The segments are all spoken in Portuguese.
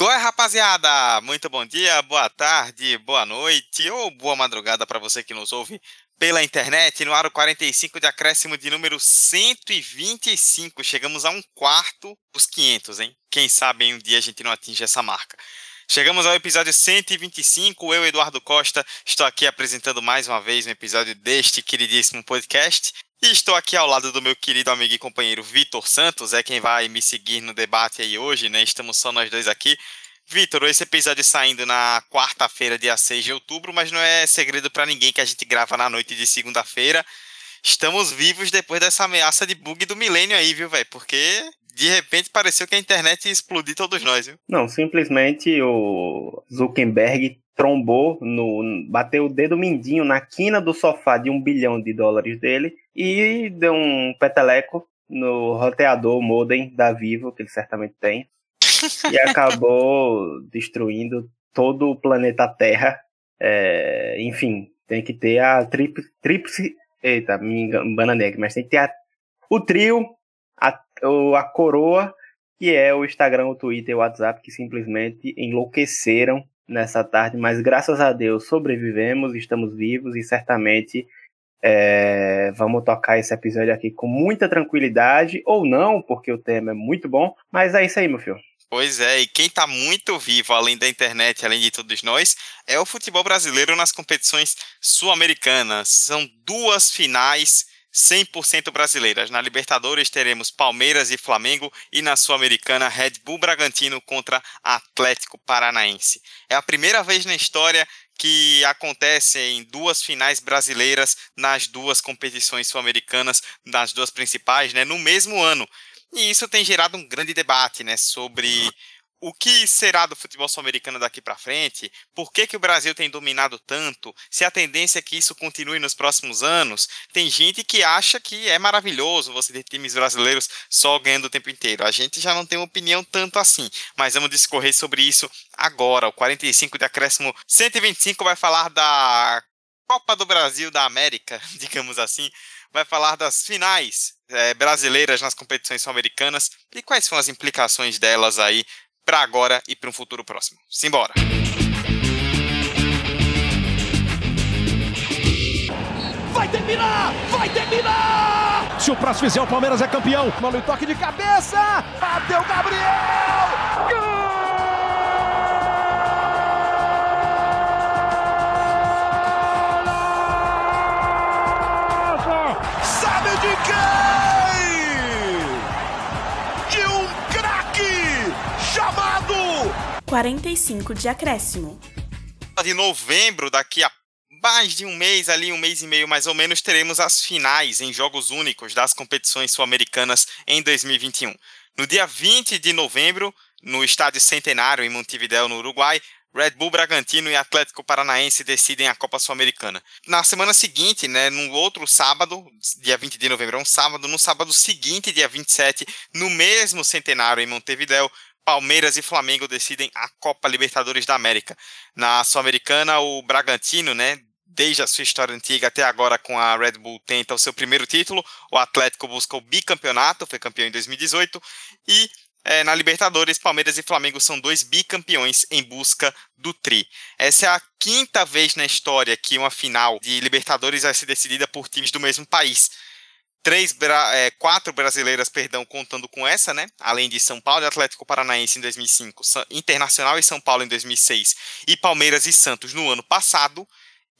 Qual é, rapaziada? Muito bom dia, boa tarde, boa noite ou boa madrugada para você que nos ouve pela internet no aro 45 de acréscimo de número 125. Chegamos a um quarto dos 500, hein? Quem sabe em um dia a gente não atinge essa marca. Chegamos ao episódio 125. Eu, Eduardo Costa, estou aqui apresentando mais uma vez um episódio deste queridíssimo podcast. E estou aqui ao lado do meu querido amigo e companheiro Vitor Santos, é quem vai me seguir no debate aí hoje, né? Estamos só nós dois aqui. Vitor, esse episódio saindo na quarta-feira, dia 6 de outubro, mas não é segredo para ninguém que a gente grava na noite de segunda-feira. Estamos vivos depois dessa ameaça de bug do milênio aí, viu, velho? Porque de repente pareceu que a internet ia explodir todos nós, viu? Não, simplesmente o Zuckerberg trombou, no, bateu o dedo mindinho na quina do sofá de um bilhão de dólares dele e deu um peteleco no roteador modem da Vivo, que ele certamente tem, e acabou destruindo todo o planeta Terra. É, enfim, tem que ter a tríplice. Eita, me bananei mas tem que ter a, o trio, a, a coroa, que é o Instagram, o Twitter e o WhatsApp, que simplesmente enlouqueceram nessa tarde, mas graças a Deus sobrevivemos, estamos vivos e certamente é, vamos tocar esse episódio aqui com muita tranquilidade, ou não, porque o tema é muito bom, mas é isso aí, meu filho. Pois é, e quem está muito vivo, além da internet, além de todos nós, é o futebol brasileiro nas competições sul-americanas. São duas finais 100% brasileiras. Na Libertadores teremos Palmeiras e Flamengo e na Sul-Americana Red Bull Bragantino contra Atlético Paranaense. É a primeira vez na história que acontecem duas finais brasileiras nas duas competições sul-americanas, nas duas principais, né, no mesmo ano. E isso tem gerado um grande debate, né, sobre o que será do futebol sul-americano daqui para frente? Por que, que o Brasil tem dominado tanto? Se a tendência é que isso continue nos próximos anos? Tem gente que acha que é maravilhoso você ter times brasileiros só ganhando o tempo inteiro. A gente já não tem opinião tanto assim, mas vamos discorrer sobre isso agora. O 45 de acréscimo 125 vai falar da Copa do Brasil da América, digamos assim. Vai falar das finais é, brasileiras nas competições sul-americanas e quais são as implicações delas aí para agora e para um futuro próximo. Simbora! Vai terminar! Vai terminar! Se o próximo fizer, o Palmeiras é campeão. Mano, toque de cabeça! Bateu Gabriel! 45 de acréscimo. De novembro, daqui a mais de um mês ali, um mês e meio mais ou menos, teremos as finais em jogos únicos das competições sul-americanas em 2021. No dia 20 de novembro, no Estádio Centenário, em Montevideo, no Uruguai, Red Bull Bragantino e Atlético Paranaense decidem a Copa Sul-Americana. Na semana seguinte, né, no outro sábado, dia 20 de novembro, é um sábado, no sábado seguinte, dia 27, no mesmo centenário em Montevideo, Palmeiras e Flamengo decidem a Copa Libertadores da América. Na Sul-Americana, o Bragantino, né, desde a sua história antiga até agora com a Red Bull tenta o seu primeiro título. O Atlético busca o bicampeonato, foi campeão em 2018 e é, na Libertadores, Palmeiras e Flamengo são dois bicampeões em busca do tri. Essa é a quinta vez na história que uma final de Libertadores vai ser decidida por times do mesmo país três, é, quatro brasileiras, perdão, contando com essa, né? Além de São Paulo e Atlético Paranaense em 2005, Internacional e São Paulo em 2006 e Palmeiras e Santos no ano passado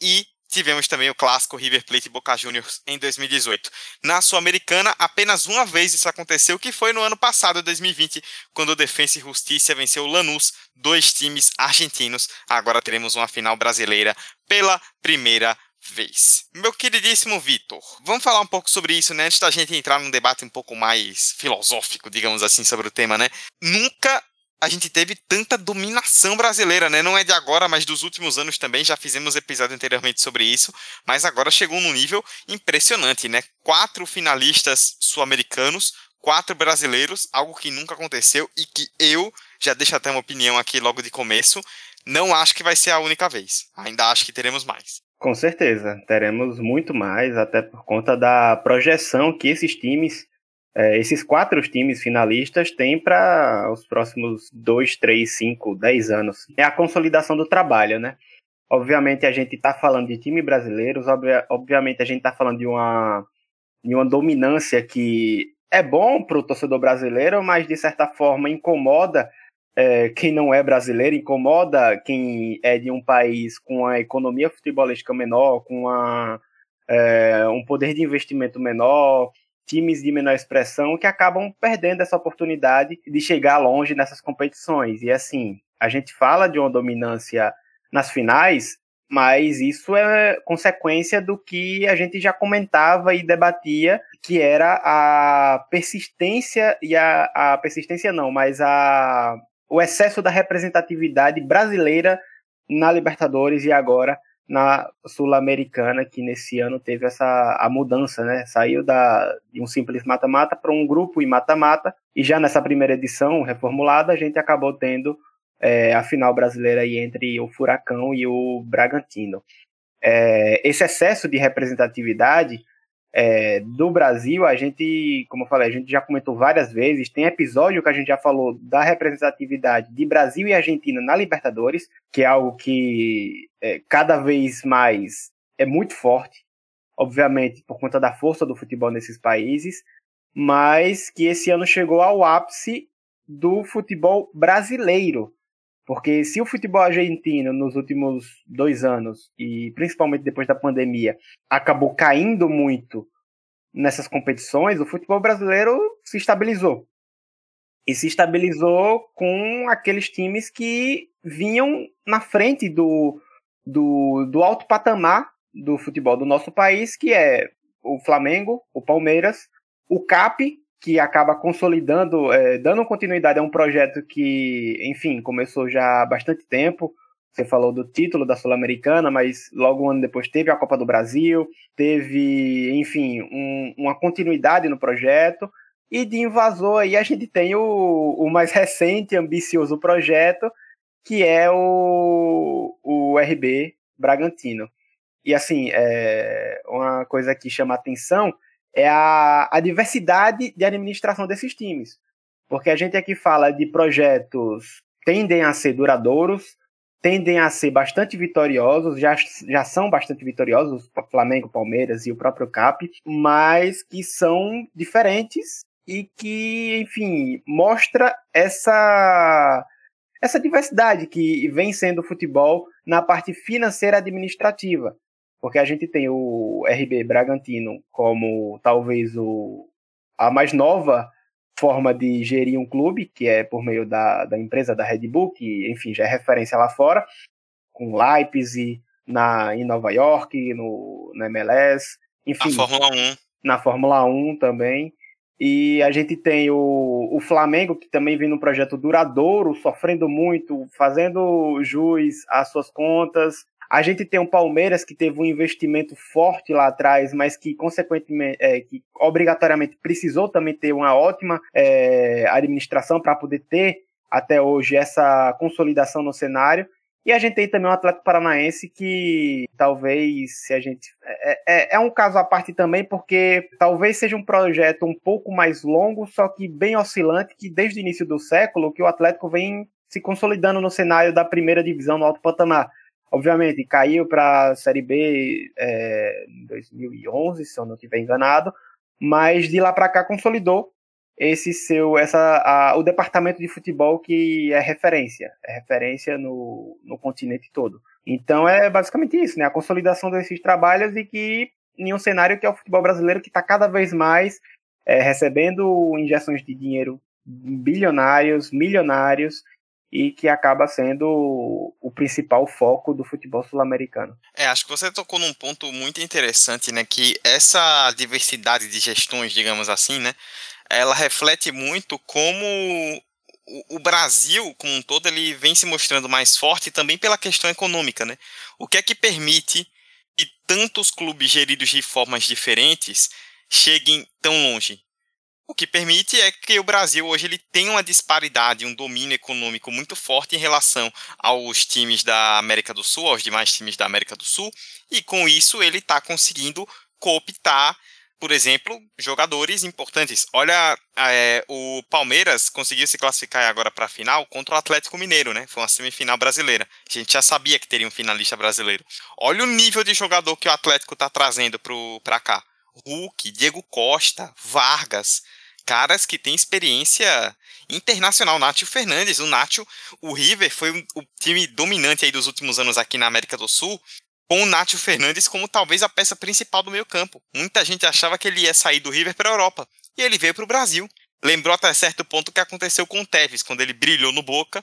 e tivemos também o clássico River Plate e Boca Juniors em 2018. Na Sul-Americana, apenas uma vez isso aconteceu, que foi no ano passado, 2020, quando o Defensa e Justiça venceu o Lanús, dois times argentinos. Agora teremos uma final brasileira pela primeira vez. Meu queridíssimo Vitor, vamos falar um pouco sobre isso, né? Antes da gente entrar num debate um pouco mais filosófico, digamos assim, sobre o tema, né? Nunca a gente teve tanta dominação brasileira, né? Não é de agora, mas dos últimos anos também. Já fizemos episódio anteriormente sobre isso, mas agora chegou num nível impressionante, né? Quatro finalistas sul-americanos, quatro brasileiros, algo que nunca aconteceu e que eu já deixo até uma opinião aqui logo de começo. Não acho que vai ser a única vez. Ainda acho que teremos mais. Com certeza, teremos muito mais, até por conta da projeção que esses times é, esses quatro times finalistas têm para os próximos dois, três, cinco, dez anos. É a consolidação do trabalho, né? Obviamente a gente está falando de time brasileiros, obviamente a gente está falando de uma, de uma dominância que é bom para o torcedor brasileiro, mas de certa forma incomoda é, quem não é brasileiro, incomoda quem é de um país com a economia futebolística menor, com a, é, um poder de investimento menor, times de menor expressão que acabam perdendo essa oportunidade de chegar longe nessas competições. E assim, a gente fala de uma dominância nas finais, mas isso é consequência do que a gente já comentava e debatia, que era a persistência e a, a persistência não, mas a o excesso da representatividade brasileira na Libertadores e agora na Sul-Americana, que nesse ano teve essa a mudança, né? Saiu da, de um simples mata-mata para um grupo e mata-mata, e já nessa primeira edição reformulada, a gente acabou tendo é, a final brasileira aí entre o Furacão e o Bragantino. É, esse excesso de representatividade é, do Brasil, a gente, como eu falei, a gente já comentou várias vezes, tem episódio que a gente já falou da representatividade de Brasil e Argentina na Libertadores, que é algo que é, cada vez mais é muito forte, obviamente por conta da força do futebol nesses países, mas que esse ano chegou ao ápice do futebol brasileiro. Porque se o futebol argentino nos últimos dois anos, e principalmente depois da pandemia, acabou caindo muito nessas competições, o futebol brasileiro se estabilizou. E se estabilizou com aqueles times que vinham na frente do, do, do alto patamar do futebol do nosso país, que é o Flamengo, o Palmeiras, o CAP, que acaba consolidando, é, dando continuidade a um projeto que, enfim, começou já há bastante tempo. Você falou do título da Sul-Americana, mas logo um ano depois teve a Copa do Brasil, teve, enfim, um, uma continuidade no projeto. E de invasor aí a gente tem o, o mais recente, ambicioso projeto, que é o, o RB Bragantino. E assim, é, uma coisa que chama atenção é a, a diversidade de administração desses times. Porque a gente aqui fala de projetos tendem a ser duradouros, tendem a ser bastante vitoriosos, já, já são bastante vitoriosos, o Flamengo, Palmeiras e o próprio CAP, mas que são diferentes e que, enfim, mostra essa essa diversidade que vem sendo o futebol na parte financeira administrativa porque a gente tem o RB Bragantino como talvez o, a mais nova forma de gerir um clube, que é por meio da, da empresa da Red Bull, que, enfim, já é referência lá fora, com Leipzig na, em Nova York, no, na MLS, enfim. Na Fórmula 1. Na Fórmula 1 também. E a gente tem o, o Flamengo, que também vem num projeto duradouro, sofrendo muito, fazendo jus às suas contas, a gente tem um Palmeiras que teve um investimento forte lá atrás, mas que, consequentemente, é, que obrigatoriamente precisou também ter uma ótima é, administração para poder ter até hoje essa consolidação no cenário. E a gente tem também um Atlético Paranaense que talvez, se a gente. É, é, é, um caso à parte também, porque talvez seja um projeto um pouco mais longo, só que bem oscilante, que desde o início do século que o Atlético vem se consolidando no cenário da primeira divisão no alto patamar. Obviamente, caiu para a Série B é, em 2011, se eu não estiver enganado, mas de lá para cá consolidou esse seu essa a, o departamento de futebol que é referência, é referência no, no continente todo. Então é basicamente isso, né? A consolidação desses trabalhos e que em um cenário que é o futebol brasileiro que está cada vez mais é, recebendo injeções de dinheiro bilionários, milionários e que acaba sendo o principal foco do futebol sul-americano. É, acho que você tocou num ponto muito interessante, né, que essa diversidade de gestões, digamos assim, né, ela reflete muito como o Brasil, como um todo, ele vem se mostrando mais forte também pela questão econômica, né? O que é que permite que tantos clubes geridos de formas diferentes cheguem tão longe? O que permite é que o Brasil hoje ele tem uma disparidade, um domínio econômico muito forte em relação aos times da América do Sul, aos demais times da América do Sul, e com isso ele está conseguindo cooptar por exemplo, jogadores importantes. Olha, é, o Palmeiras conseguiu se classificar agora para a final contra o Atlético Mineiro, né? Foi uma semifinal brasileira. A gente já sabia que teria um finalista brasileiro. Olha o nível de jogador que o Atlético está trazendo para cá. Hulk, Diego Costa, Vargas, caras que têm experiência internacional. Nátio Fernandes, o Nátio, o River foi o time dominante aí dos últimos anos aqui na América do Sul com o Nátio Fernandes como talvez a peça principal do meio campo. Muita gente achava que ele ia sair do River para a Europa, e ele veio para o Brasil. Lembrou até certo ponto o que aconteceu com o Tevez, quando ele brilhou no Boca,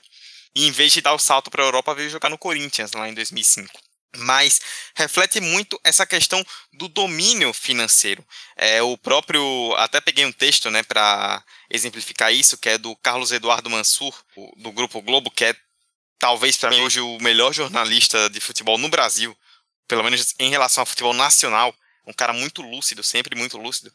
e em vez de dar o salto para a Europa, veio jogar no Corinthians, lá em 2005 mas reflete muito essa questão do domínio financeiro. É, o próprio, até peguei um texto né, para exemplificar isso, que é do Carlos Eduardo Mansur, do Grupo Globo, que é talvez para mim hoje o melhor jornalista de futebol no Brasil pelo menos em relação ao futebol nacional, um cara muito lúcido, sempre muito lúcido.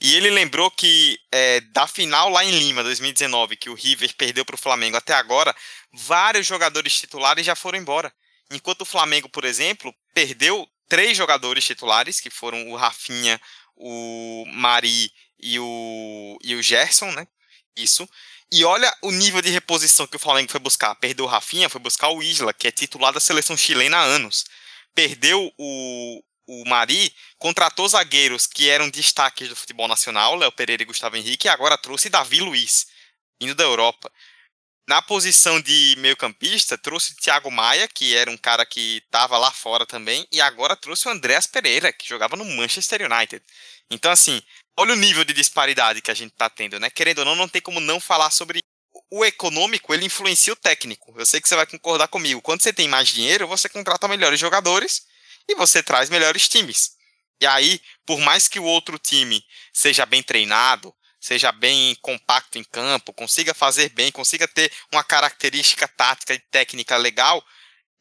E ele lembrou que é, da final lá em Lima, 2019, que o River perdeu para o Flamengo até agora, vários jogadores titulares já foram embora. Enquanto o Flamengo, por exemplo, perdeu três jogadores titulares, que foram o Rafinha, o Mari e o, e o Gerson, né? Isso. E olha o nível de reposição que o Flamengo foi buscar. Perdeu o Rafinha, foi buscar o Isla, que é titular da seleção chilena há anos perdeu o, o Mari, contratou zagueiros que eram destaques do futebol nacional, Léo Pereira e Gustavo Henrique, e agora trouxe Davi Luiz, indo da Europa. Na posição de meio-campista, trouxe Thiago Maia, que era um cara que estava lá fora também, e agora trouxe o Andréas Pereira, que jogava no Manchester United. Então, assim, olha o nível de disparidade que a gente está tendo, né? Querendo ou não, não tem como não falar sobre o econômico ele influencia o técnico. Eu sei que você vai concordar comigo. Quando você tem mais dinheiro, você contrata melhores jogadores e você traz melhores times. E aí, por mais que o outro time seja bem treinado, seja bem compacto em campo, consiga fazer bem, consiga ter uma característica tática e técnica legal,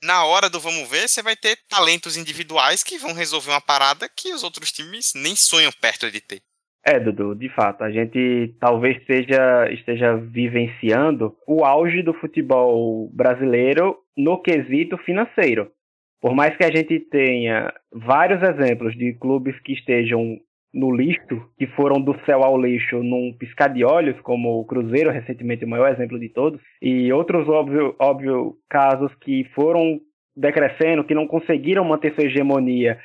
na hora do vamos ver, você vai ter talentos individuais que vão resolver uma parada que os outros times nem sonham perto de ter. É, Dudu, de fato, a gente talvez seja, esteja vivenciando o auge do futebol brasileiro no quesito financeiro. Por mais que a gente tenha vários exemplos de clubes que estejam no lixo, que foram do céu ao lixo num piscar de olhos, como o Cruzeiro, recentemente o maior exemplo de todos, e outros óbvio, óbvio casos que foram decrescendo, que não conseguiram manter sua hegemonia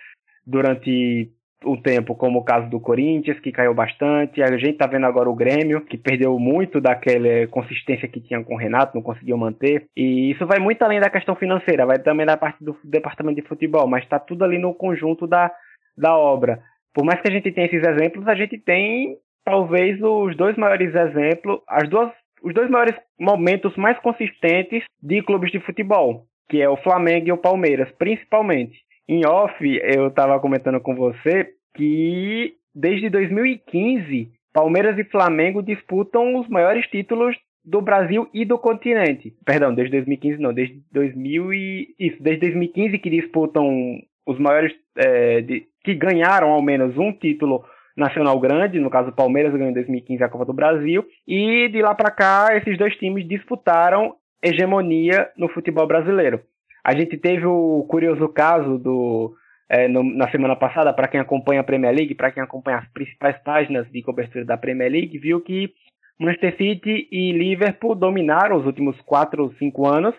durante o tempo, como o caso do Corinthians, que caiu bastante. A gente tá vendo agora o Grêmio, que perdeu muito daquela consistência que tinha com o Renato, não conseguiu manter. E isso vai muito além da questão financeira, vai também da parte do departamento de futebol, mas está tudo ali no conjunto da, da obra. Por mais que a gente tenha esses exemplos, a gente tem talvez os dois maiores exemplos, as duas, os dois maiores momentos mais consistentes de clubes de futebol, que é o Flamengo e o Palmeiras, principalmente. Em off, eu estava comentando com você que desde 2015, Palmeiras e Flamengo disputam os maiores títulos do Brasil e do continente. Perdão, desde 2015 não, desde 2000 e isso, desde 2015 que disputam os maiores é, de, que ganharam ao menos um título nacional grande, no caso o Palmeiras ganhou em 2015 a Copa do Brasil, e de lá para cá esses dois times disputaram hegemonia no futebol brasileiro. A gente teve o curioso caso do é, no, na semana passada, para quem acompanha a Premier League, para quem acompanha as principais páginas de cobertura da Premier League, viu que Manchester City e Liverpool dominaram os últimos 4 ou 5 anos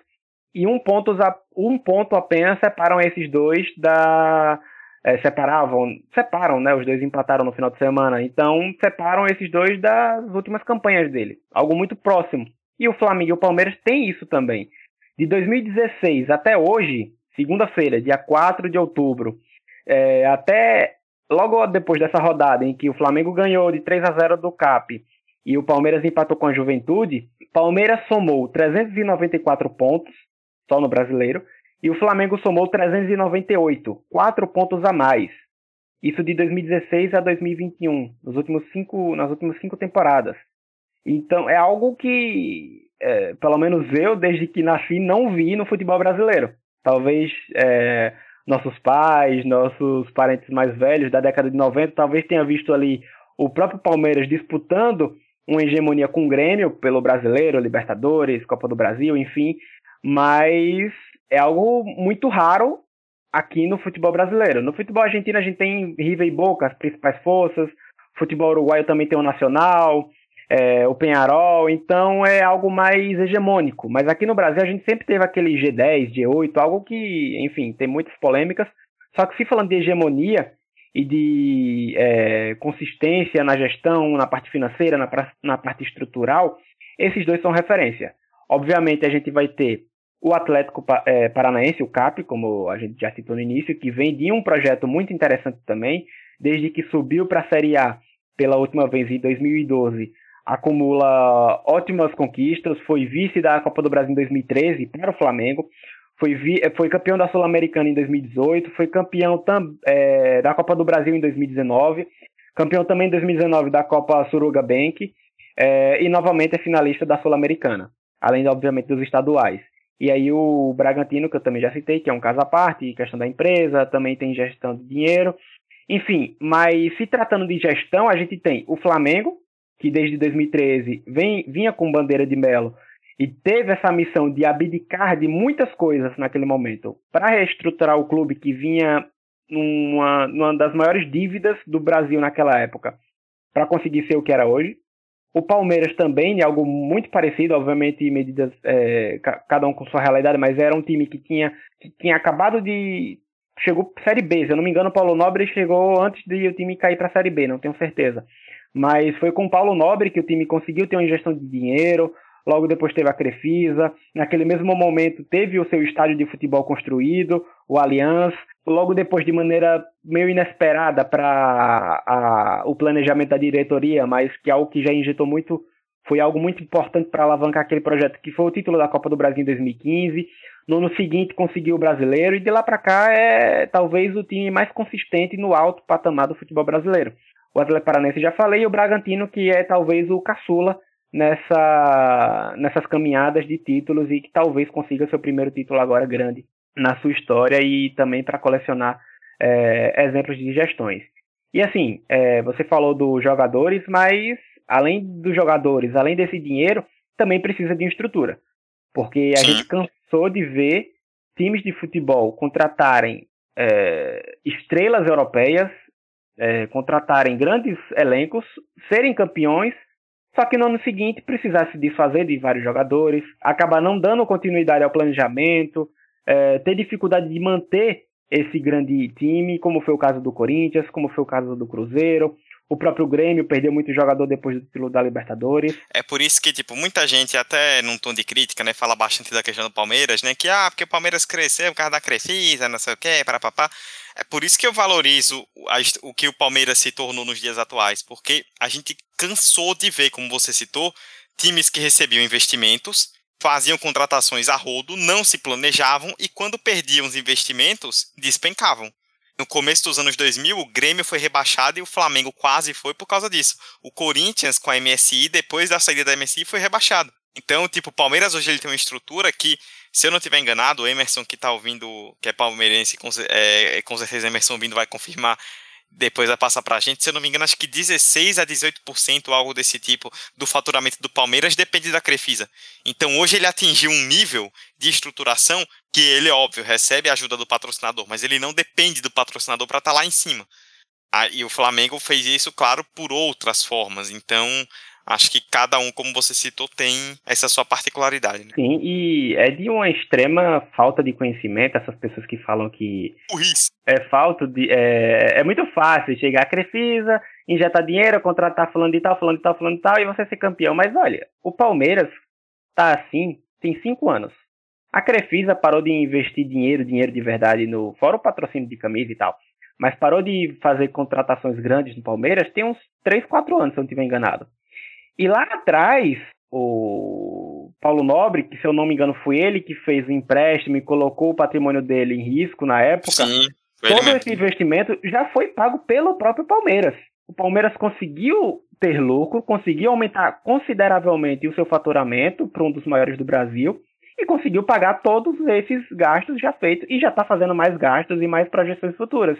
e um ponto, um ponto apenas separam esses dois da. É, separavam, separam, né? Os dois empataram no final de semana, então separam esses dois das últimas campanhas dele, algo muito próximo. E o Flamengo e o Palmeiras têm isso também. De 2016 até hoje, segunda-feira, dia 4 de outubro, é, até logo depois dessa rodada em que o Flamengo ganhou de 3 a 0 do CAP e o Palmeiras empatou com a Juventude, Palmeiras somou 394 pontos, só no brasileiro, e o Flamengo somou 398, 4 pontos a mais. Isso de 2016 a 2021, nos últimos cinco, nas últimas cinco temporadas. Então é algo que é, pelo menos eu, desde que nasci, não vi no futebol brasileiro. Talvez é, nossos pais, nossos parentes mais velhos da década de 90, talvez tenha visto ali o próprio Palmeiras disputando uma hegemonia com o Grêmio pelo brasileiro, Libertadores, Copa do Brasil, enfim, mas é algo muito raro aqui no futebol brasileiro. No futebol argentino a gente tem River e Boca, as principais forças. Futebol uruguaio também tem o Nacional, é, o Penharol, então é algo mais hegemônico. Mas aqui no Brasil a gente sempre teve aquele G10, G8, algo que, enfim, tem muitas polêmicas. Só que se falando de hegemonia e de é, consistência na gestão, na parte financeira, na, na parte estrutural, esses dois são referência. Obviamente a gente vai ter o Atlético é, Paranaense, o CAP, como a gente já citou no início, que vem de um projeto muito interessante também, desde que subiu para a Série A pela última vez em 2012, acumula ótimas conquistas, foi vice da Copa do Brasil em 2013 para o Flamengo, foi, vi, foi campeão da Sul-Americana em 2018, foi campeão tam, é, da Copa do Brasil em 2019, campeão também em 2019 da Copa Suruga Bank, é, e novamente é finalista da Sul-Americana, além, obviamente, dos estaduais. E aí o Bragantino, que eu também já citei, que é um caso à parte, questão da empresa, também tem gestão de dinheiro. Enfim, mas se tratando de gestão, a gente tem o Flamengo, que desde 2013 vem, vinha com bandeira de Melo e teve essa missão de abdicar de muitas coisas naquele momento para reestruturar o clube que vinha numa, numa das maiores dívidas do Brasil naquela época, para conseguir ser o que era hoje. O Palmeiras também, algo muito parecido, obviamente, medidas, é, cada um com sua realidade, mas era um time que tinha, que tinha acabado de. Chegou Série B, se eu não me engano, o Paulo Nobre chegou antes de o time cair para Série B, não tenho certeza. Mas foi com o Paulo Nobre que o time conseguiu ter uma injeção de dinheiro, logo depois teve a Crefisa, naquele mesmo momento teve o seu estádio de futebol construído, o Allianz, logo depois de maneira meio inesperada para o planejamento da diretoria, mas que algo que já injetou muito, foi algo muito importante para alavancar aquele projeto que foi o título da Copa do Brasil em 2015. No ano seguinte conseguiu o brasileiro e de lá para cá é talvez o time mais consistente no alto patamar do futebol brasileiro. O Atlético Paranense já falei, e o Bragantino que é talvez o caçula nessa, nessas caminhadas de títulos e que talvez consiga seu primeiro título agora grande na sua história e também para colecionar é, exemplos de gestões. E assim, é, você falou dos jogadores, mas além dos jogadores, além desse dinheiro, também precisa de estrutura. Porque a Sim. gente cansou de ver times de futebol contratarem é, estrelas europeias, é, contratarem grandes elencos, serem campeões só que no ano seguinte precisar se desfazer de vários jogadores, acabar não dando continuidade ao planejamento, é, ter dificuldade de manter esse grande time, como foi o caso do Corinthians, como foi o caso do Cruzeiro. O próprio Grêmio perdeu muito jogador depois do título da Libertadores. É por isso que, tipo, muita gente, até num tom de crítica, né, fala bastante da questão do Palmeiras, né, que, ah, porque o Palmeiras cresceu por causa da Crefisa, não sei o quê, papá. É por isso que eu valorizo o que o Palmeiras se tornou nos dias atuais, porque a gente cansou de ver, como você citou, times que recebiam investimentos, faziam contratações a rodo, não se planejavam e quando perdiam os investimentos, despencavam. No começo dos anos 2000, o Grêmio foi rebaixado e o Flamengo quase foi por causa disso. O Corinthians, com a MSI, depois da saída da MSI, foi rebaixado. Então, tipo, o Palmeiras hoje ele tem uma estrutura que se eu não tiver enganado, o Emerson que está ouvindo, que é palmeirense, com, é, com certeza Emerson vindo vai confirmar, depois vai passar para a gente. Se eu não me engano, acho que 16 a 18%, algo desse tipo, do faturamento do Palmeiras depende da Crefisa. Então hoje ele atingiu um nível de estruturação que ele, óbvio, recebe a ajuda do patrocinador, mas ele não depende do patrocinador para estar tá lá em cima. Ah, e o Flamengo fez isso, claro, por outras formas. Então, acho que cada um, como você citou, tem essa sua particularidade. Né? Sim, e é de uma extrema falta de conhecimento essas pessoas que falam que Burrice. é falta de é, é muito fácil chegar a Crefisa, injetar dinheiro, contratar falando de tal, falando de tal, falando de tal e você ser campeão. Mas olha, o Palmeiras tá assim tem cinco anos. A Crefisa parou de investir dinheiro, dinheiro de verdade no fora o patrocínio de camisa e tal. Mas parou de fazer contratações grandes no Palmeiras tem uns 3, 4 anos, se eu não estiver enganado. E lá atrás, o Paulo Nobre, que se eu não me engano foi ele que fez o empréstimo e colocou o patrimônio dele em risco na época, Sim, todo esse investimento já foi pago pelo próprio Palmeiras. O Palmeiras conseguiu ter lucro, conseguiu aumentar consideravelmente o seu faturamento para um dos maiores do Brasil e conseguiu pagar todos esses gastos já feitos e já está fazendo mais gastos e mais projeções futuras.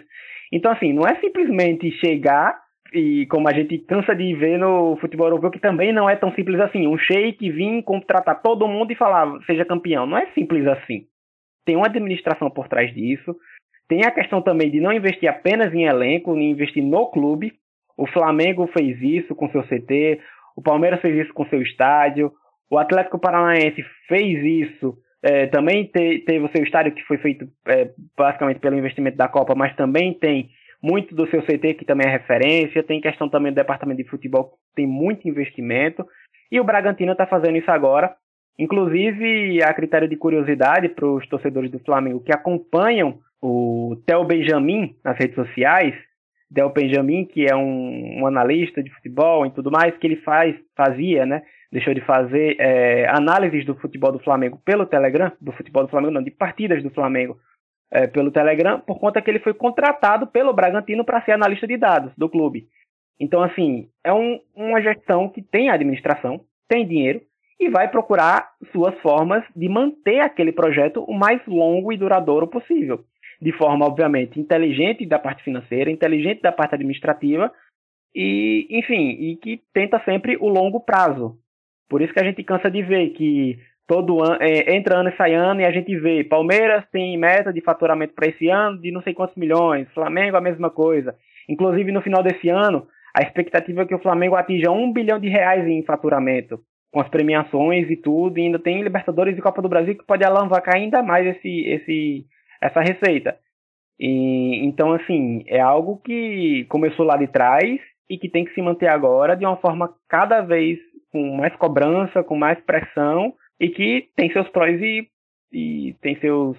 Então, assim, não é simplesmente chegar e como a gente cansa de ver no futebol europeu, que também não é tão simples assim. Um sheik vir contratar todo mundo e falar, seja campeão. Não é simples assim. Tem uma administração por trás disso, Tem a questão também de não investir apenas em elenco, nem investir no clube. O Flamengo fez isso com seu CT, o Palmeiras fez isso com seu estádio, o Atlético Paranaense fez isso. É, também te, teve o seu estádio que foi feito é, basicamente pelo investimento da Copa, mas também tem muito do seu CT que também é referência. Tem questão também do departamento de futebol que tem muito investimento. E o Bragantino está fazendo isso agora. Inclusive, a critério de curiosidade para os torcedores do Flamengo que acompanham o Theo Benjamin nas redes sociais, Theo Benjamin, que é um, um, analista de futebol e tudo mais, que ele faz, fazia, né? Deixou de fazer é, análises do futebol do Flamengo pelo Telegram, do futebol do Flamengo, não, de partidas do Flamengo é, pelo Telegram, por conta que ele foi contratado pelo Bragantino para ser analista de dados do clube. Então, assim, é um, uma gestão que tem administração, tem dinheiro e vai procurar suas formas de manter aquele projeto o mais longo e duradouro possível de forma, obviamente, inteligente da parte financeira, inteligente da parte administrativa, e, enfim, e que tenta sempre o longo prazo. Por isso que a gente cansa de ver que todo ano, é, entra ano e sai ano, e a gente vê Palmeiras tem meta de faturamento para esse ano de não sei quantos milhões, Flamengo a mesma coisa. Inclusive, no final desse ano, a expectativa é que o Flamengo atinja um bilhão de reais em faturamento, com as premiações e tudo, e ainda tem Libertadores e Copa do Brasil que pode alavancar ainda mais esse, esse, essa receita. E, então, assim, é algo que começou lá de trás e que tem que se manter agora de uma forma cada vez com mais cobrança, com mais pressão e que tem seus prós e, e tem seus,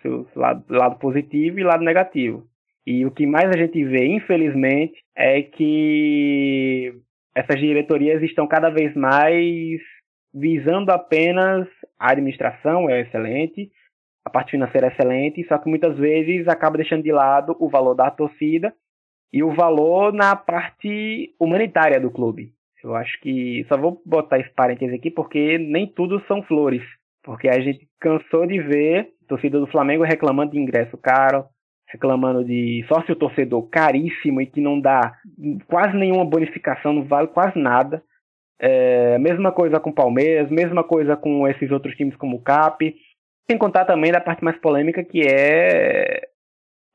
seus lado, lado positivo e lado negativo. E o que mais a gente vê, infelizmente, é que essas diretorias estão cada vez mais visando apenas a administração, é excelente, a parte financeira é excelente, só que muitas vezes acaba deixando de lado o valor da torcida e o valor na parte humanitária do clube. Eu acho que só vou botar esse parênteses aqui porque nem tudo são flores. Porque a gente cansou de ver torcida do Flamengo reclamando de ingresso caro, reclamando de sócio torcedor caríssimo e que não dá quase nenhuma bonificação, não vale quase nada. É, mesma coisa com o Palmeiras, mesma coisa com esses outros times como o CAP. Sem contar também da parte mais polêmica, que é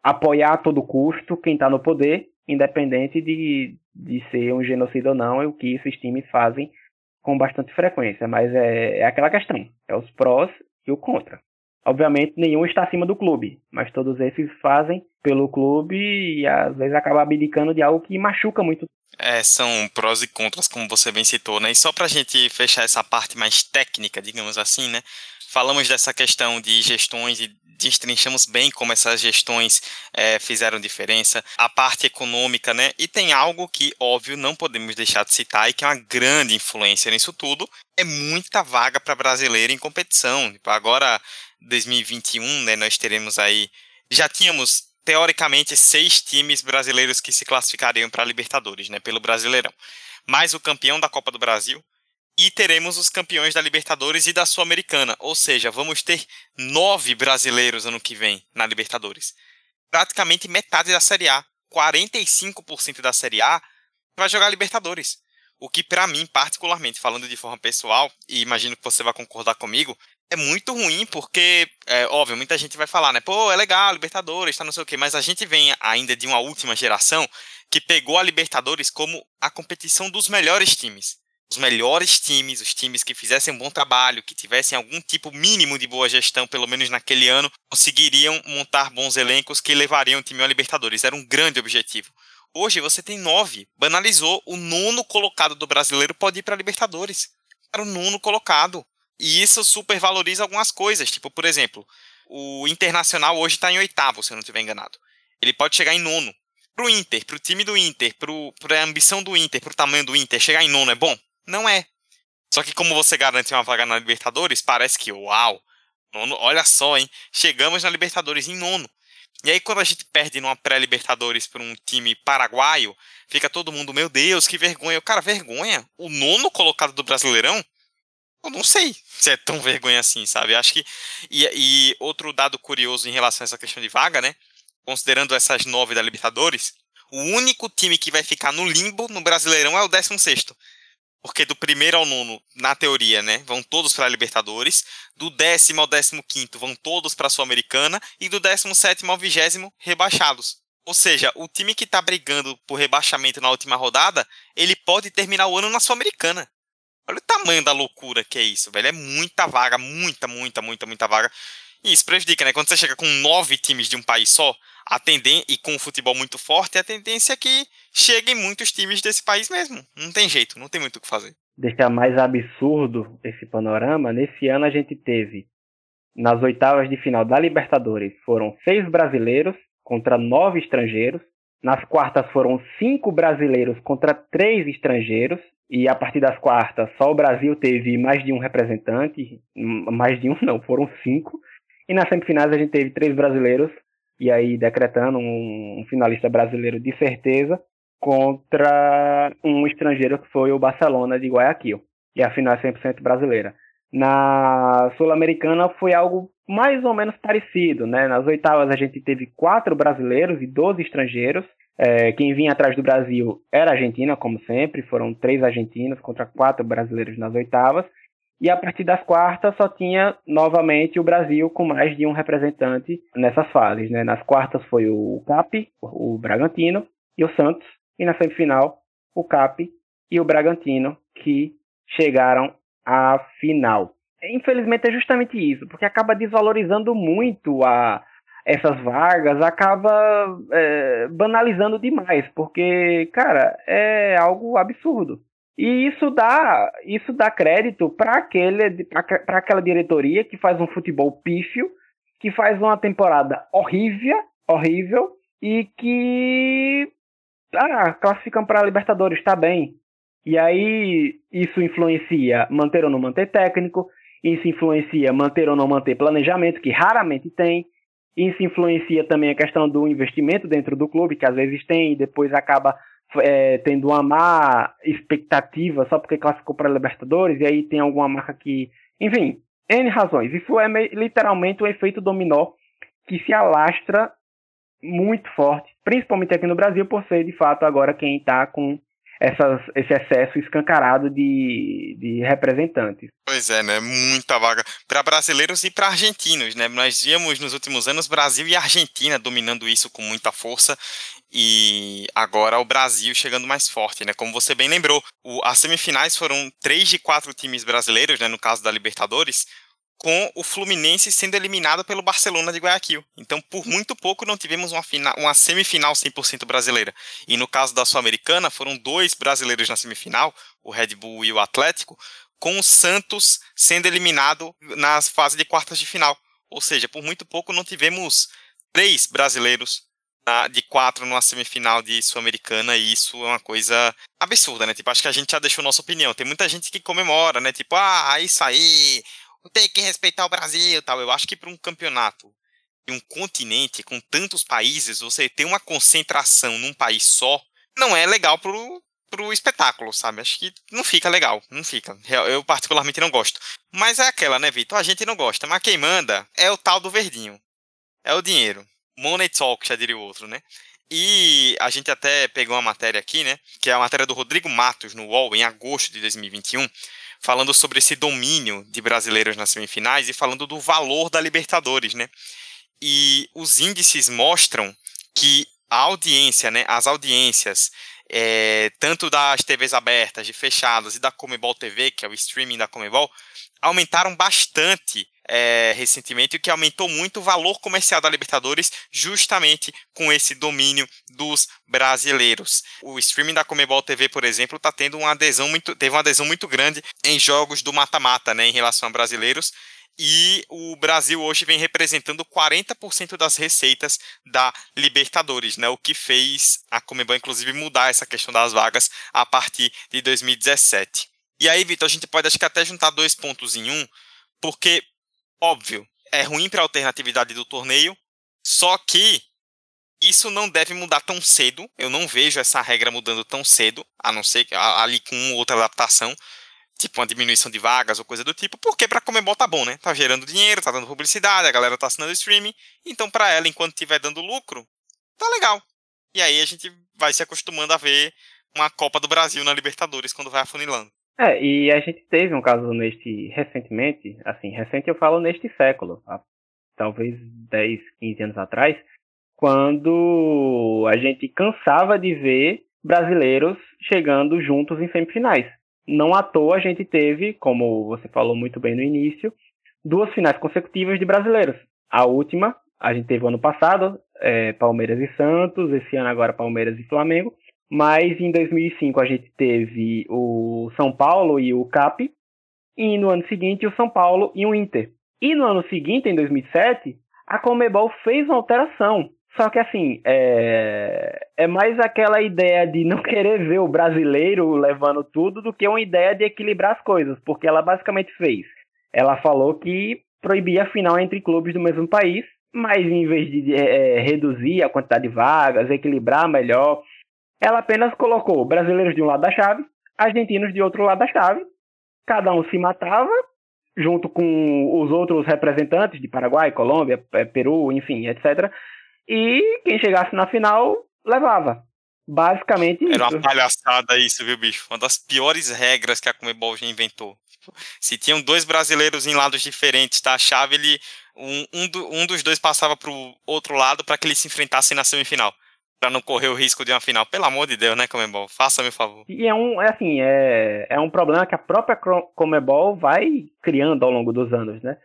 apoiar a todo custo quem está no poder, independente de, de ser um genocídio ou não, é o que esses times fazem com bastante frequência. Mas é, é aquela questão: é os prós e o contra. Obviamente, nenhum está acima do clube, mas todos esses fazem pelo clube e às vezes acaba abdicando de algo que machuca muito. É, são prós e contras, como você bem citou, né? E só para a gente fechar essa parte mais técnica, digamos assim, né? falamos dessa questão de gestões e destrinchamos bem como essas gestões é, fizeram diferença, a parte econômica, né? E tem algo que, óbvio, não podemos deixar de citar e que é uma grande influência nisso tudo, é muita vaga para brasileiro em competição. Tipo, agora, 2021, né, nós teremos aí, já tínhamos teoricamente seis times brasileiros que se classificariam para a Libertadores, né, pelo Brasileirão. Mais o campeão da Copa do Brasil, e teremos os campeões da Libertadores e da Sul-Americana. Ou seja, vamos ter nove brasileiros ano que vem na Libertadores. Praticamente metade da Série A. 45% da Série A vai jogar Libertadores. O que, para mim, particularmente, falando de forma pessoal, e imagino que você vai concordar comigo, é muito ruim porque, é, óbvio, muita gente vai falar, né? Pô, é legal, Libertadores, tá não sei o quê, mas a gente vem ainda de uma última geração que pegou a Libertadores como a competição dos melhores times os melhores times, os times que fizessem um bom trabalho, que tivessem algum tipo mínimo de boa gestão, pelo menos naquele ano, conseguiriam montar bons elencos que levariam o time à Libertadores. Era um grande objetivo. Hoje você tem nove. Banalizou. O nono colocado do brasileiro pode ir para a Libertadores. Era o nono colocado. E isso supervaloriza algumas coisas. Tipo, por exemplo, o Internacional hoje está em oitavo, se eu não estiver enganado. Ele pode chegar em nono. Para o Inter, para o time do Inter, para a ambição do Inter, para o tamanho do Inter, chegar em nono é bom? Não é. Só que como você garante uma vaga na Libertadores, parece que, uau, nono, olha só, hein? Chegamos na Libertadores em nono. E aí quando a gente perde numa pré-Libertadores para um time paraguaio, fica todo mundo, meu Deus, que vergonha. Cara, vergonha? O nono colocado do Brasileirão? Eu não sei se é tão vergonha assim, sabe? Acho que. E, e outro dado curioso em relação a essa questão de vaga, né? Considerando essas nove da Libertadores, o único time que vai ficar no limbo no Brasileirão é o 16 porque do primeiro ao nono, na teoria, né, vão todos para a Libertadores, do décimo ao décimo quinto vão todos para a Sul-Americana e do décimo sétimo ao vigésimo rebaixados. Ou seja, o time que está brigando por rebaixamento na última rodada, ele pode terminar o ano na Sul-Americana. Olha o tamanho da loucura que é isso, velho. É muita vaga, muita, muita, muita, muita vaga. E isso prejudica, né? Quando você chega com nove times de um país só, a tendência, e com um futebol muito forte, a tendência é que cheguem muitos times desse país mesmo. Não tem jeito, não tem muito o que fazer. Deixar mais absurdo esse panorama, nesse ano a gente teve, nas oitavas de final da Libertadores, foram seis brasileiros contra nove estrangeiros. Nas quartas foram cinco brasileiros contra três estrangeiros. E a partir das quartas, só o Brasil teve mais de um representante. Mais de um, não, foram cinco. E nas semifinais a gente teve três brasileiros, e aí decretando um, um finalista brasileiro de certeza contra um estrangeiro que foi o Barcelona de Guayaquil. E a final é 100% brasileira. Na Sul-Americana foi algo mais ou menos parecido, né? Nas oitavas a gente teve quatro brasileiros e 12 estrangeiros. É, quem vinha atrás do Brasil era a Argentina, como sempre, foram três argentinos contra quatro brasileiros nas oitavas. E a partir das quartas só tinha novamente o Brasil com mais de um representante nessas fases. Né? Nas quartas foi o CAP, o Bragantino, e o Santos. E na semifinal, o CAP e o Bragantino, que chegaram à final. Infelizmente é justamente isso, porque acaba desvalorizando muito a, essas vagas, acaba é, banalizando demais, porque, cara, é algo absurdo. E isso dá, isso dá crédito para aquele para aquela diretoria que faz um futebol pífio, que faz uma temporada horrível, horrível e que ah, classificam para a Libertadores, está bem. E aí isso influencia manter ou não manter técnico, isso influencia manter ou não manter planejamento, que raramente tem. Isso influencia também a questão do investimento dentro do clube, que às vezes tem e depois acaba é, tendo uma má expectativa só porque classificou para a Libertadores, e aí tem alguma marca que. Enfim, N razões. Isso é literalmente um efeito dominó que se alastra muito forte, principalmente aqui no Brasil, por ser de fato agora quem está com essas, esse excesso escancarado de, de representantes. Pois é, né? Muita vaga para brasileiros e para argentinos, né? Nós víamos nos últimos anos Brasil e Argentina dominando isso com muita força e agora o Brasil chegando mais forte, né? Como você bem lembrou, o, as semifinais foram três de quatro times brasileiros, né? No caso da Libertadores, com o Fluminense sendo eliminado pelo Barcelona de Guayaquil. Então, por muito pouco, não tivemos uma, final, uma semifinal 100% brasileira. E no caso da Sul-Americana, foram dois brasileiros na semifinal, o Red Bull e o Atlético, com o Santos sendo eliminado nas fases de quartas de final. Ou seja, por muito pouco, não tivemos três brasileiros de quatro numa semifinal de Sul-Americana, e isso é uma coisa absurda, né? Tipo, acho que a gente já deixou nossa opinião. Tem muita gente que comemora, né? Tipo, ah, isso aí, tem que respeitar o Brasil tal. Eu acho que para um campeonato de um continente com tantos países, você ter uma concentração num país só, não é legal pro, pro espetáculo, sabe? Acho que não fica legal, não fica. Eu particularmente não gosto. Mas é aquela, né, Vitor? A gente não gosta, mas quem manda é o tal do verdinho. É o dinheiro. Money Talk, já diria o outro, né? E a gente até pegou uma matéria aqui, né? Que é a matéria do Rodrigo Matos no UOL, em agosto de 2021, falando sobre esse domínio de brasileiros nas semifinais e falando do valor da Libertadores, né? E os índices mostram que a audiência, né, as audiências, é, tanto das TVs abertas, de fechadas e da Comebol TV, que é o streaming da Comebol, aumentaram bastante é, recentemente, o que aumentou muito o valor comercial da Libertadores, justamente com esse domínio dos brasileiros. O streaming da Comebol TV, por exemplo, está tendo uma adesão muito, teve uma adesão muito grande em jogos do mata-mata, né, em relação a brasileiros. E o Brasil hoje vem representando 40% das receitas da Libertadores, né? O que fez a Comebol, inclusive, mudar essa questão das vagas a partir de 2017. E aí, Vitor, a gente pode acho que até juntar dois pontos em um, porque Óbvio, é ruim para a alternatividade do torneio, só que isso não deve mudar tão cedo. Eu não vejo essa regra mudando tão cedo, a não ser ali com outra adaptação, tipo uma diminuição de vagas ou coisa do tipo, porque para Comebol tá bom, né? Tá gerando dinheiro, tá dando publicidade, a galera tá assinando streaming, então para ela, enquanto estiver dando lucro, tá legal. E aí a gente vai se acostumando a ver uma Copa do Brasil na Libertadores quando vai afunilando. É, e a gente teve um caso neste recentemente, assim, recente eu falo neste século, há, talvez 10, 15 anos atrás, quando a gente cansava de ver brasileiros chegando juntos em semifinais. Não à toa a gente teve, como você falou muito bem no início, duas finais consecutivas de brasileiros. A última, a gente teve ano passado, é, Palmeiras e Santos, esse ano agora Palmeiras e Flamengo. Mas em 2005 a gente teve o São Paulo e o CAP, e no ano seguinte o São Paulo e o Inter. E no ano seguinte, em 2007, a Comebol fez uma alteração. Só que assim, é, é mais aquela ideia de não querer ver o brasileiro levando tudo do que uma ideia de equilibrar as coisas, porque ela basicamente fez. Ela falou que proibia a final entre clubes do mesmo país, mas em vez de é, reduzir a quantidade de vagas, equilibrar melhor, ela apenas colocou brasileiros de um lado da chave, argentinos de outro lado da chave, cada um se matava, junto com os outros representantes de Paraguai, Colômbia, é, Peru, enfim, etc. E quem chegasse na final levava. Basicamente Era isso. uma palhaçada isso, viu, bicho? Uma das piores regras que a Comebol já inventou. Se tinham dois brasileiros em lados diferentes, tá? A chave, ele. Um, um, do, um dos dois passava pro outro lado para que eles se enfrentassem na semifinal para não correr o risco de uma final. Pelo amor de Deus, né, Comebol? Faça-me favor. E é um, é assim, é, é um problema que a própria Comebol vai criando ao longo dos anos, né?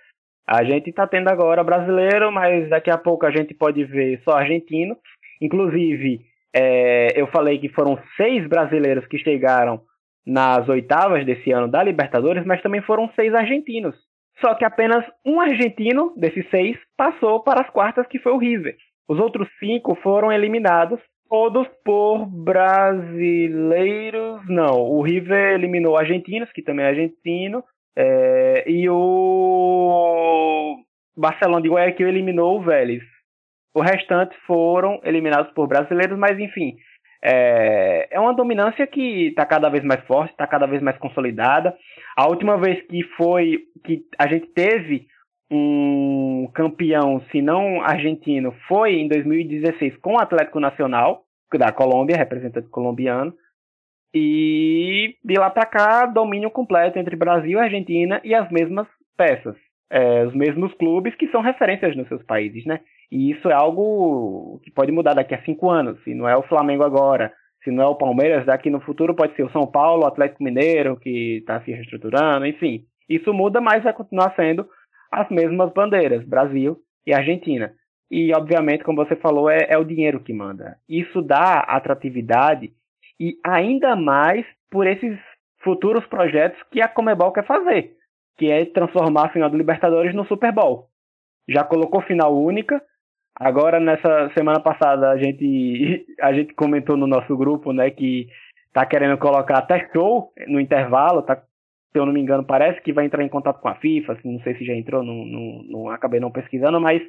A gente está tendo agora brasileiro, mas daqui a pouco a gente pode ver só argentino. Inclusive, é, eu falei que foram seis brasileiros que chegaram nas oitavas desse ano da Libertadores, mas também foram seis argentinos. Só que apenas um argentino desses seis passou para as quartas, que foi o River. Os outros cinco foram eliminados, todos por brasileiros. Não, o River eliminou argentinos, que também é argentino, é, e o Barcelona de Guayaquil eliminou o Vélez. O restante foram eliminados por brasileiros, mas enfim, é, é uma dominância que está cada vez mais forte, está cada vez mais consolidada. A última vez que foi que a gente teve um campeão, se não argentino, foi em 2016 com o Atlético Nacional, da Colômbia, representante colombiano. E de lá para cá, domínio completo entre Brasil e Argentina e as mesmas peças. É, os mesmos clubes que são referências nos seus países, né? E isso é algo que pode mudar daqui a cinco anos. Se não é o Flamengo agora, se não é o Palmeiras, daqui no futuro pode ser o São Paulo, o Atlético Mineiro, que está se reestruturando, enfim. Isso muda, mas vai continuar sendo as mesmas bandeiras, Brasil e Argentina. E, obviamente, como você falou, é, é o dinheiro que manda. Isso dá atratividade e ainda mais por esses futuros projetos que a Comebol quer fazer, que é transformar a final do Libertadores no Super Bowl. Já colocou final única. Agora, nessa semana passada, a gente, a gente comentou no nosso grupo né, que tá querendo colocar até show no intervalo, tá se eu não me engano, parece que vai entrar em contato com a FIFA, assim, não sei se já entrou, não, não, não acabei não pesquisando, mas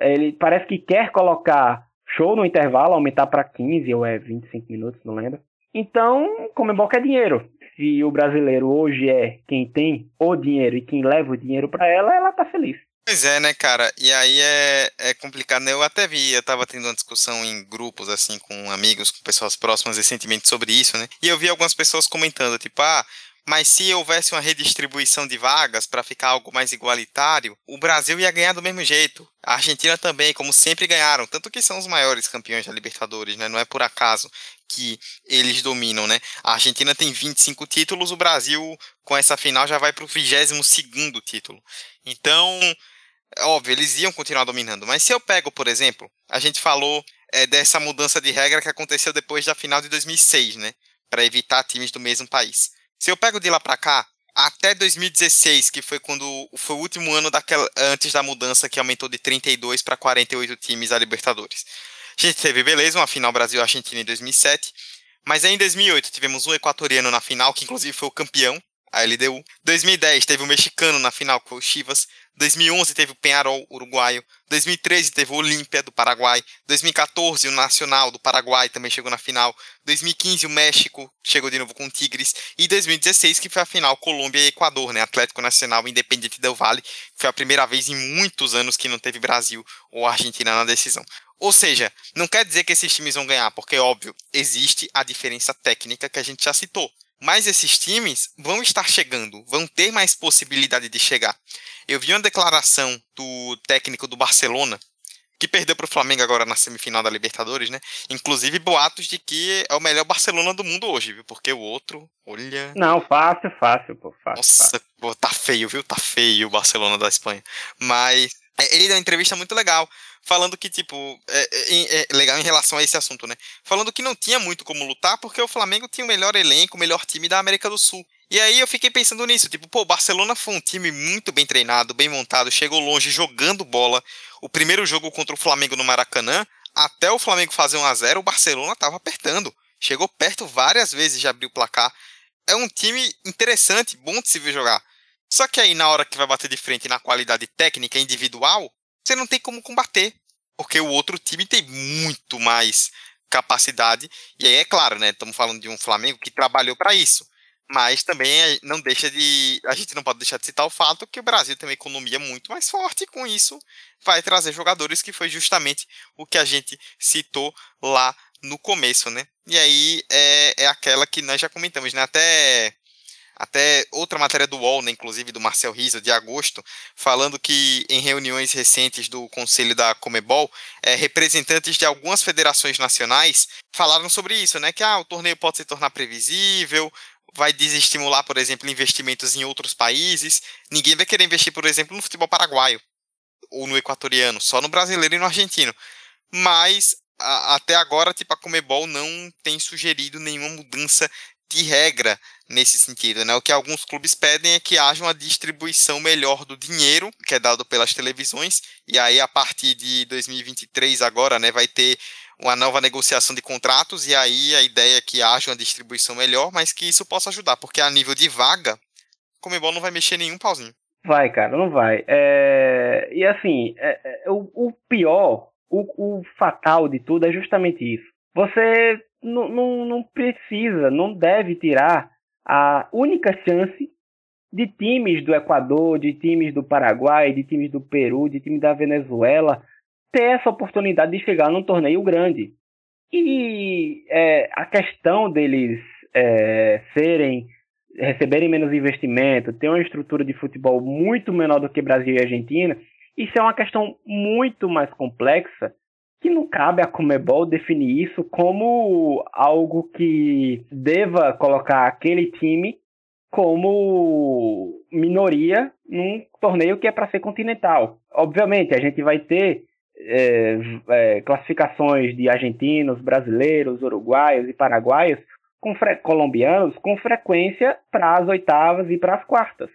ele parece que quer colocar show no intervalo, aumentar para 15 ou é 25 minutos, não lembro. Então, Comembol quer dinheiro. Se o brasileiro hoje é quem tem o dinheiro e quem leva o dinheiro para ela, ela tá feliz. Pois é, né, cara? E aí é, é complicado, né? Eu até vi, eu tava tendo uma discussão em grupos, assim, com amigos, com pessoas próximas recentemente sobre isso, né? E eu vi algumas pessoas comentando, tipo, ah, mas se houvesse uma redistribuição de vagas para ficar algo mais igualitário, o Brasil ia ganhar do mesmo jeito. A Argentina também, como sempre ganharam, tanto que são os maiores campeões da Libertadores, né? Não é por acaso que eles dominam, né? A Argentina tem 25 títulos, o Brasil com essa final já vai para o 22 segundo título. Então, óbvio, eles iam continuar dominando. Mas se eu pego, por exemplo, a gente falou é, dessa mudança de regra que aconteceu depois da final de 2006, né? Para evitar times do mesmo país. Se eu pego de lá para cá, até 2016, que foi quando foi o último ano daquela, antes da mudança que aumentou de 32 para 48 times a Libertadores. A gente teve, beleza, uma final Brasil-Argentina em 2007, mas aí em 2008 tivemos um equatoriano na final, que inclusive foi o campeão, a LDU. 2010 teve um mexicano na final, com o Chivas. 2011 teve o Penharol uruguaio, 2013 teve o Olímpia do Paraguai, 2014 o Nacional do Paraguai também chegou na final, 2015 o México chegou de novo com o Tigres e 2016 que foi a final Colômbia e Equador, né? Atlético Nacional Independente del Valle, foi a primeira vez em muitos anos que não teve Brasil ou Argentina na decisão. Ou seja, não quer dizer que esses times vão ganhar, porque óbvio, existe a diferença técnica que a gente já citou. mas esses times vão estar chegando, vão ter mais possibilidade de chegar. Eu vi uma declaração do técnico do Barcelona, que perdeu para o Flamengo agora na semifinal da Libertadores, né? Inclusive boatos de que é o melhor Barcelona do mundo hoje, viu? Porque o outro, olha. Não, fácil, fácil, pô. Fácil, Nossa, fácil. Pô, tá feio, viu? Tá feio o Barcelona da Espanha. Mas é, ele deu uma entrevista muito legal, falando que, tipo, é, é, é, legal em relação a esse assunto, né? Falando que não tinha muito como lutar, porque o Flamengo tinha o melhor elenco, o melhor time da América do Sul. E aí eu fiquei pensando nisso, tipo, pô, Barcelona foi um time muito bem treinado, bem montado, chegou longe jogando bola. O primeiro jogo contra o Flamengo no Maracanã, até o Flamengo fazer 1 a 0 o Barcelona estava apertando. Chegou perto várias vezes de abrir o placar. É um time interessante, bom de se ver jogar. Só que aí, na hora que vai bater de frente na qualidade técnica individual, você não tem como combater. Porque o outro time tem muito mais capacidade. E aí, é claro, né? Estamos falando de um Flamengo que trabalhou para isso. Mas também não deixa de. A gente não pode deixar de citar o fato que o Brasil tem uma economia muito mais forte, e com isso vai trazer jogadores, que foi justamente o que a gente citou lá no começo, né? E aí é, é aquela que nós já comentamos, né? Até até outra matéria do UOL, né, inclusive do Marcel Riso, de agosto, falando que em reuniões recentes do Conselho da Comebol, é, representantes de algumas federações nacionais falaram sobre isso, né? Que ah, o torneio pode se tornar previsível, vai desestimular, por exemplo, investimentos em outros países. Ninguém vai querer investir, por exemplo, no futebol paraguaio ou no equatoriano, só no brasileiro e no argentino. Mas a, até agora, tipo, a Comebol não tem sugerido nenhuma mudança de regra nesse sentido, né? O que alguns clubes pedem é que haja uma distribuição melhor do dinheiro que é dado pelas televisões e aí a partir de 2023 agora, né, vai ter uma nova negociação de contratos e aí a ideia é que haja uma distribuição melhor, mas que isso possa ajudar, porque a nível de vaga, o Comebol não vai mexer nenhum pauzinho. Vai, cara, não vai. É... E assim, é, é, o, o, pior, o, o, fatal de tudo é justamente isso. Você não, não precisa, não deve tirar a única chance de times do Equador, de times do Paraguai, de times do Peru, de times da Venezuela ter essa oportunidade de chegar num torneio grande. E é, a questão deles é, serem receberem menos investimento, ter uma estrutura de futebol muito menor do que Brasil e Argentina, isso é uma questão muito mais complexa que não cabe a Comebol definir isso como algo que deva colocar aquele time como minoria num torneio que é para ser continental. Obviamente, a gente vai ter é, é, classificações de argentinos, brasileiros, uruguaios e paraguaios, com colombianos, com frequência para as oitavas e para as quartas.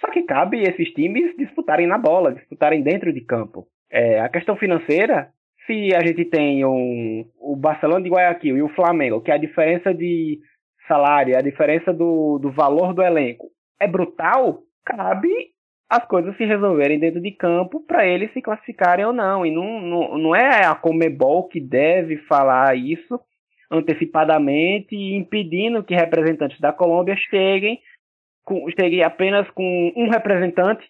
Só que cabe esses times disputarem na bola, disputarem dentro de campo. É, a questão financeira, se a gente tem um, o Barcelona de Guayaquil e o Flamengo, que a diferença de salário, a diferença do, do valor do elenco é brutal, cabe as coisas se resolverem dentro de campo para eles se classificarem ou não. E não, não, não é a Comebol que deve falar isso antecipadamente, impedindo que representantes da Colômbia cheguem, com, cheguem apenas com um representante,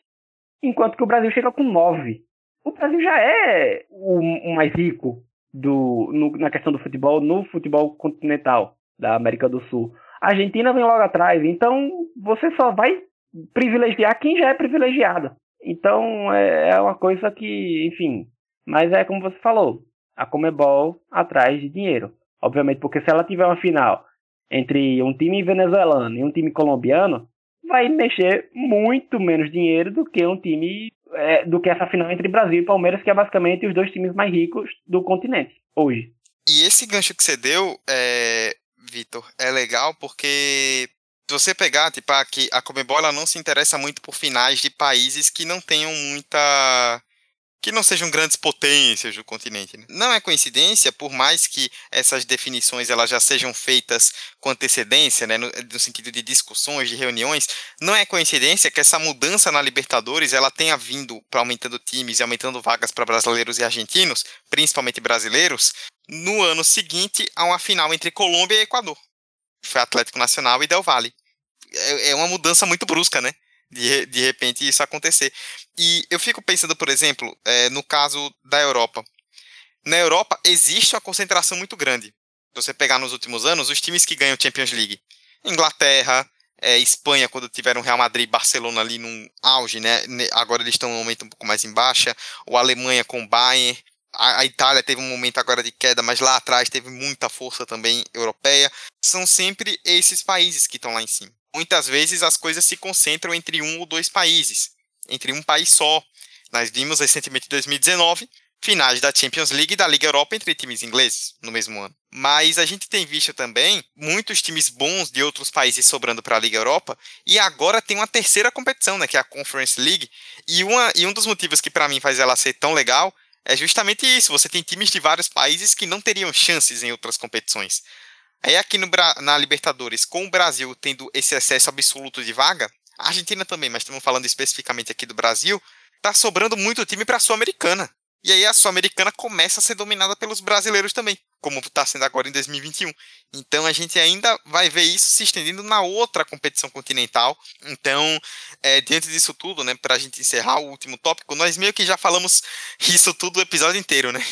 enquanto que o Brasil chega com nove. O Brasil já é o, o mais rico do, no, na questão do futebol, no futebol continental da América do Sul. A Argentina vem logo atrás, então você só vai privilegiar quem já é privilegiado. Então é, é uma coisa que, enfim. Mas é como você falou, a Comebol atrás de dinheiro. Obviamente, porque se ela tiver uma final entre um time venezuelano e um time colombiano, vai mexer muito menos dinheiro do que um time é, do que essa final entre Brasil e Palmeiras, que é basicamente os dois times mais ricos do continente hoje. E esse gancho que você deu, é, Vitor, é legal porque se você pegar, tipo, aqui, a Comebol não se interessa muito por finais de países que não tenham muita que não sejam grandes potências do continente. Né? Não é coincidência, por mais que essas definições elas já sejam feitas com antecedência, né, no, no, sentido de discussões, de reuniões, não é coincidência que essa mudança na Libertadores ela tenha vindo para aumentando times e aumentando vagas para brasileiros e argentinos, principalmente brasileiros, no ano seguinte a uma final entre Colômbia e Equador. Foi Atlético Nacional e Del Valle é, é uma mudança muito brusca, né? De, de repente isso acontecer. E eu fico pensando, por exemplo, é, no caso da Europa. Na Europa existe uma concentração muito grande. Se você pegar nos últimos anos, os times que ganham Champions League Inglaterra, é, Espanha, quando tiveram Real Madrid e Barcelona ali num auge, né? Agora eles estão num momento um pouco mais em baixa. O Alemanha com Bayern. A, a, Itália teve um momento agora de queda, mas lá atrás teve muita força também europeia. São sempre esses países que estão lá em cima. Muitas vezes as coisas se concentram entre um ou dois países, entre um país só. Nós vimos recentemente em 2019 finais da Champions League e da Liga Europa entre times ingleses no mesmo ano. Mas a gente tem visto também muitos times bons de outros países sobrando para a Liga Europa e agora tem uma terceira competição, né, que é a Conference League. E, uma, e um dos motivos que para mim faz ela ser tão legal é justamente isso. Você tem times de vários países que não teriam chances em outras competições. Aí aqui no, na Libertadores, com o Brasil tendo esse excesso absoluto de vaga, a Argentina também, mas estamos falando especificamente aqui do Brasil, tá sobrando muito time para a Sul-Americana. E aí a Sul-Americana começa a ser dominada pelos brasileiros também, como está sendo agora em 2021. Então a gente ainda vai ver isso se estendendo na outra competição continental. Então, é, diante disso tudo, né, para a gente encerrar o último tópico, nós meio que já falamos isso tudo o episódio inteiro, né?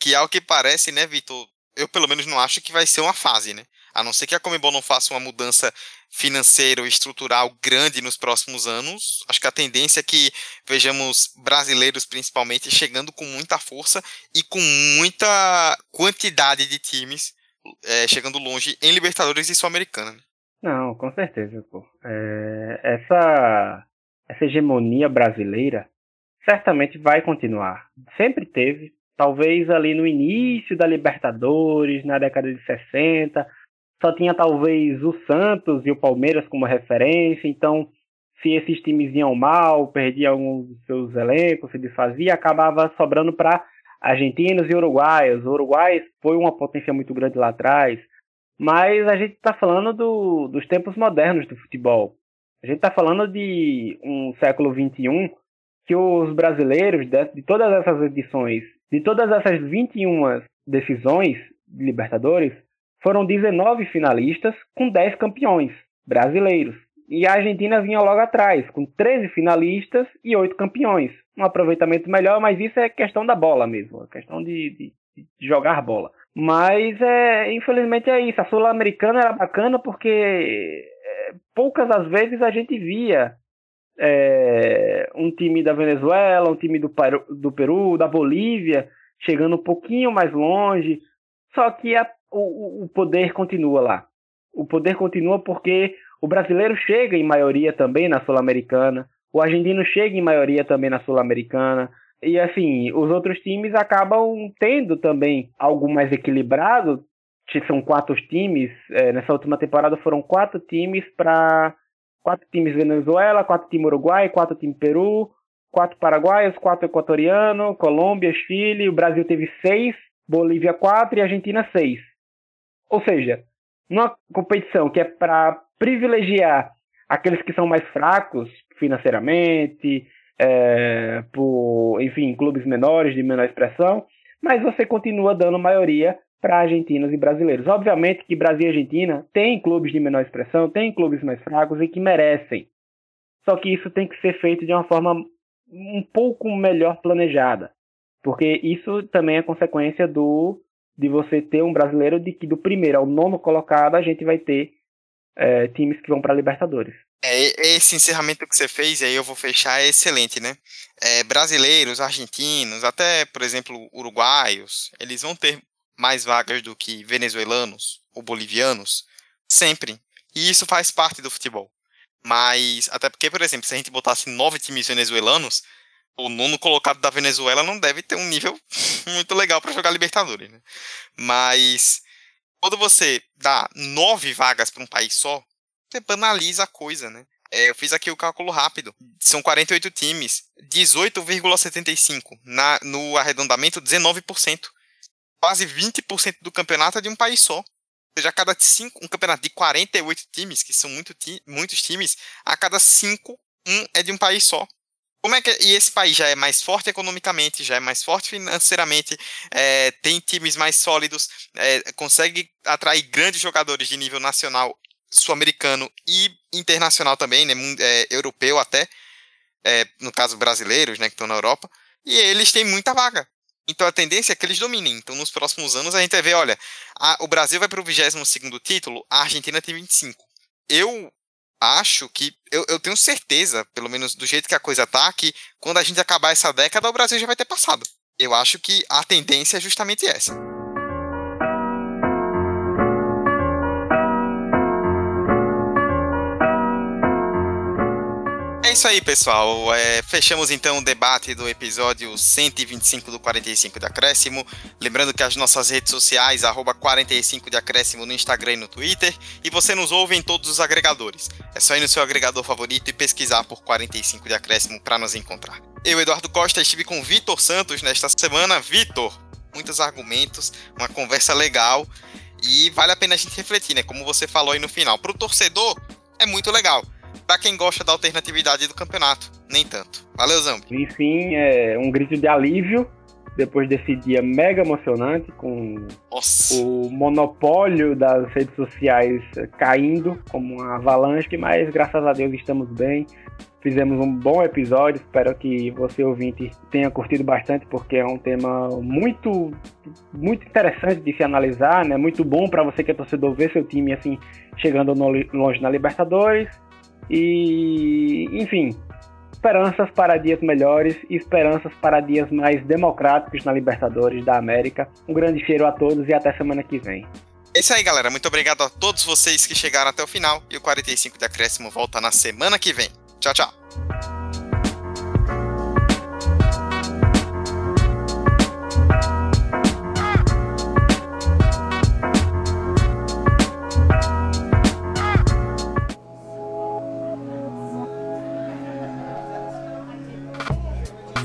Que ao que parece, né, Vitor, eu pelo menos não acho que vai ser uma fase, né? A não ser que a Comebol não faça uma mudança financeira ou estrutural grande nos próximos anos, acho que a tendência é que vejamos brasileiros principalmente chegando com muita força e com muita quantidade de times é, chegando longe em Libertadores e Sul-Americana. Né? Não, com certeza, pô. É, essa, essa hegemonia brasileira certamente vai continuar. Sempre teve, talvez ali no início da Libertadores, na década de 60, só tinha talvez o Santos e o Palmeiras como referência, então se esses times iam mal, perdiam alguns dos seus elencos, se desfazia, acabava sobrando para argentinos e uruguaios. O Uruguai foi uma potência muito grande lá atrás, mas a gente está falando do, dos tempos modernos do futebol. A gente está falando de um século XXI que os brasileiros, de, de todas essas edições, de todas essas 21 decisões de Libertadores, foram 19 finalistas com 10 campeões brasileiros. E a Argentina vinha logo atrás, com 13 finalistas e 8 campeões. Um aproveitamento melhor, mas isso é questão da bola mesmo, é questão de, de, de jogar bola. Mas, é, infelizmente, é isso. A Sul-Americana era bacana porque é, poucas as vezes a gente via é, um time da Venezuela, um time do Peru, do Peru, da Bolívia, chegando um pouquinho mais longe. Só que a o, o poder continua lá. O poder continua porque o brasileiro chega em maioria também na Sul-Americana, o argentino chega em maioria também na Sul-Americana. E assim, os outros times acabam tendo também algo mais equilibrado. São quatro times. É, nessa última temporada foram quatro times para. Quatro times Venezuela, quatro times Uruguai, quatro times Peru, quatro paraguaios, quatro equatorianos, Colômbia, Chile. O Brasil teve seis, Bolívia quatro e Argentina seis. Ou seja, numa competição que é para privilegiar aqueles que são mais fracos financeiramente, é, por, enfim, clubes menores, de menor expressão, mas você continua dando maioria para argentinos e brasileiros. Obviamente que Brasil e Argentina têm clubes de menor expressão, têm clubes mais fracos e que merecem. Só que isso tem que ser feito de uma forma um pouco melhor planejada, porque isso também é consequência do de você ter um brasileiro de que do primeiro ao nono colocado a gente vai ter é, times que vão para Libertadores. É, esse encerramento que você fez, aí eu vou fechar, é excelente, né? É, brasileiros, argentinos, até, por exemplo, uruguaios, eles vão ter mais vagas do que venezuelanos ou bolivianos, sempre. E isso faz parte do futebol. Mas, até porque, por exemplo, se a gente botasse nove times venezuelanos, o nono colocado da Venezuela não deve ter um nível muito legal para jogar Libertadores, né? Mas quando você dá nove vagas para um país só, você banaliza a coisa, né? É, eu fiz aqui o cálculo rápido. São 48 times, 18,75 na no arredondamento 19%. Quase 20% do campeonato é de um país só. Ou seja, a cada cinco, um campeonato de 48 times, que são muito muitos times, a cada cinco um é de um país só. Como é que e esse país já é mais forte economicamente, já é mais forte financeiramente, é, tem times mais sólidos, é, consegue atrair grandes jogadores de nível nacional, sul-americano e internacional também, né, é, europeu até, é, no caso brasileiros, né, que estão na Europa, e eles têm muita vaga. Então a tendência é que eles dominem. Então nos próximos anos a gente vai ver, olha, a, o Brasil vai para o 22 título, a Argentina tem 25. eu acho que. Eu, eu tenho certeza, pelo menos do jeito que a coisa tá, que quando a gente acabar essa década, o Brasil já vai ter passado. Eu acho que a tendência é justamente essa. É isso aí, pessoal. É, fechamos então o debate do episódio 125 do 45 de Acréscimo. Lembrando que as nossas redes sociais, arroba 45 de Acréscimo no Instagram e no Twitter. E você nos ouve em todos os agregadores. É só ir no seu agregador favorito e pesquisar por 45 de Acréscimo para nos encontrar. Eu, Eduardo Costa, estive com Vitor Santos nesta semana. Vitor, muitos argumentos, uma conversa legal. E vale a pena a gente refletir, né? Como você falou aí no final. Para o torcedor, é muito legal para quem gosta da alternatividade do campeonato, nem tanto. Valeu, Zambi. Enfim, é um grito de alívio depois desse dia mega emocionante, com Nossa. o monopólio das redes sociais caindo como uma avalanche, mas graças a Deus estamos bem. Fizemos um bom episódio, espero que você ouvinte tenha curtido bastante, porque é um tema muito muito interessante de se analisar, né? Muito bom para você que é torcedor ver seu time assim chegando longe na Libertadores e, enfim, esperanças para dias melhores e esperanças para dias mais democráticos na Libertadores da América. Um grande cheiro a todos e até semana que vem. É isso aí, galera. Muito obrigado a todos vocês que chegaram até o final. E o 45 de Acréscimo volta na semana que vem. Tchau, tchau.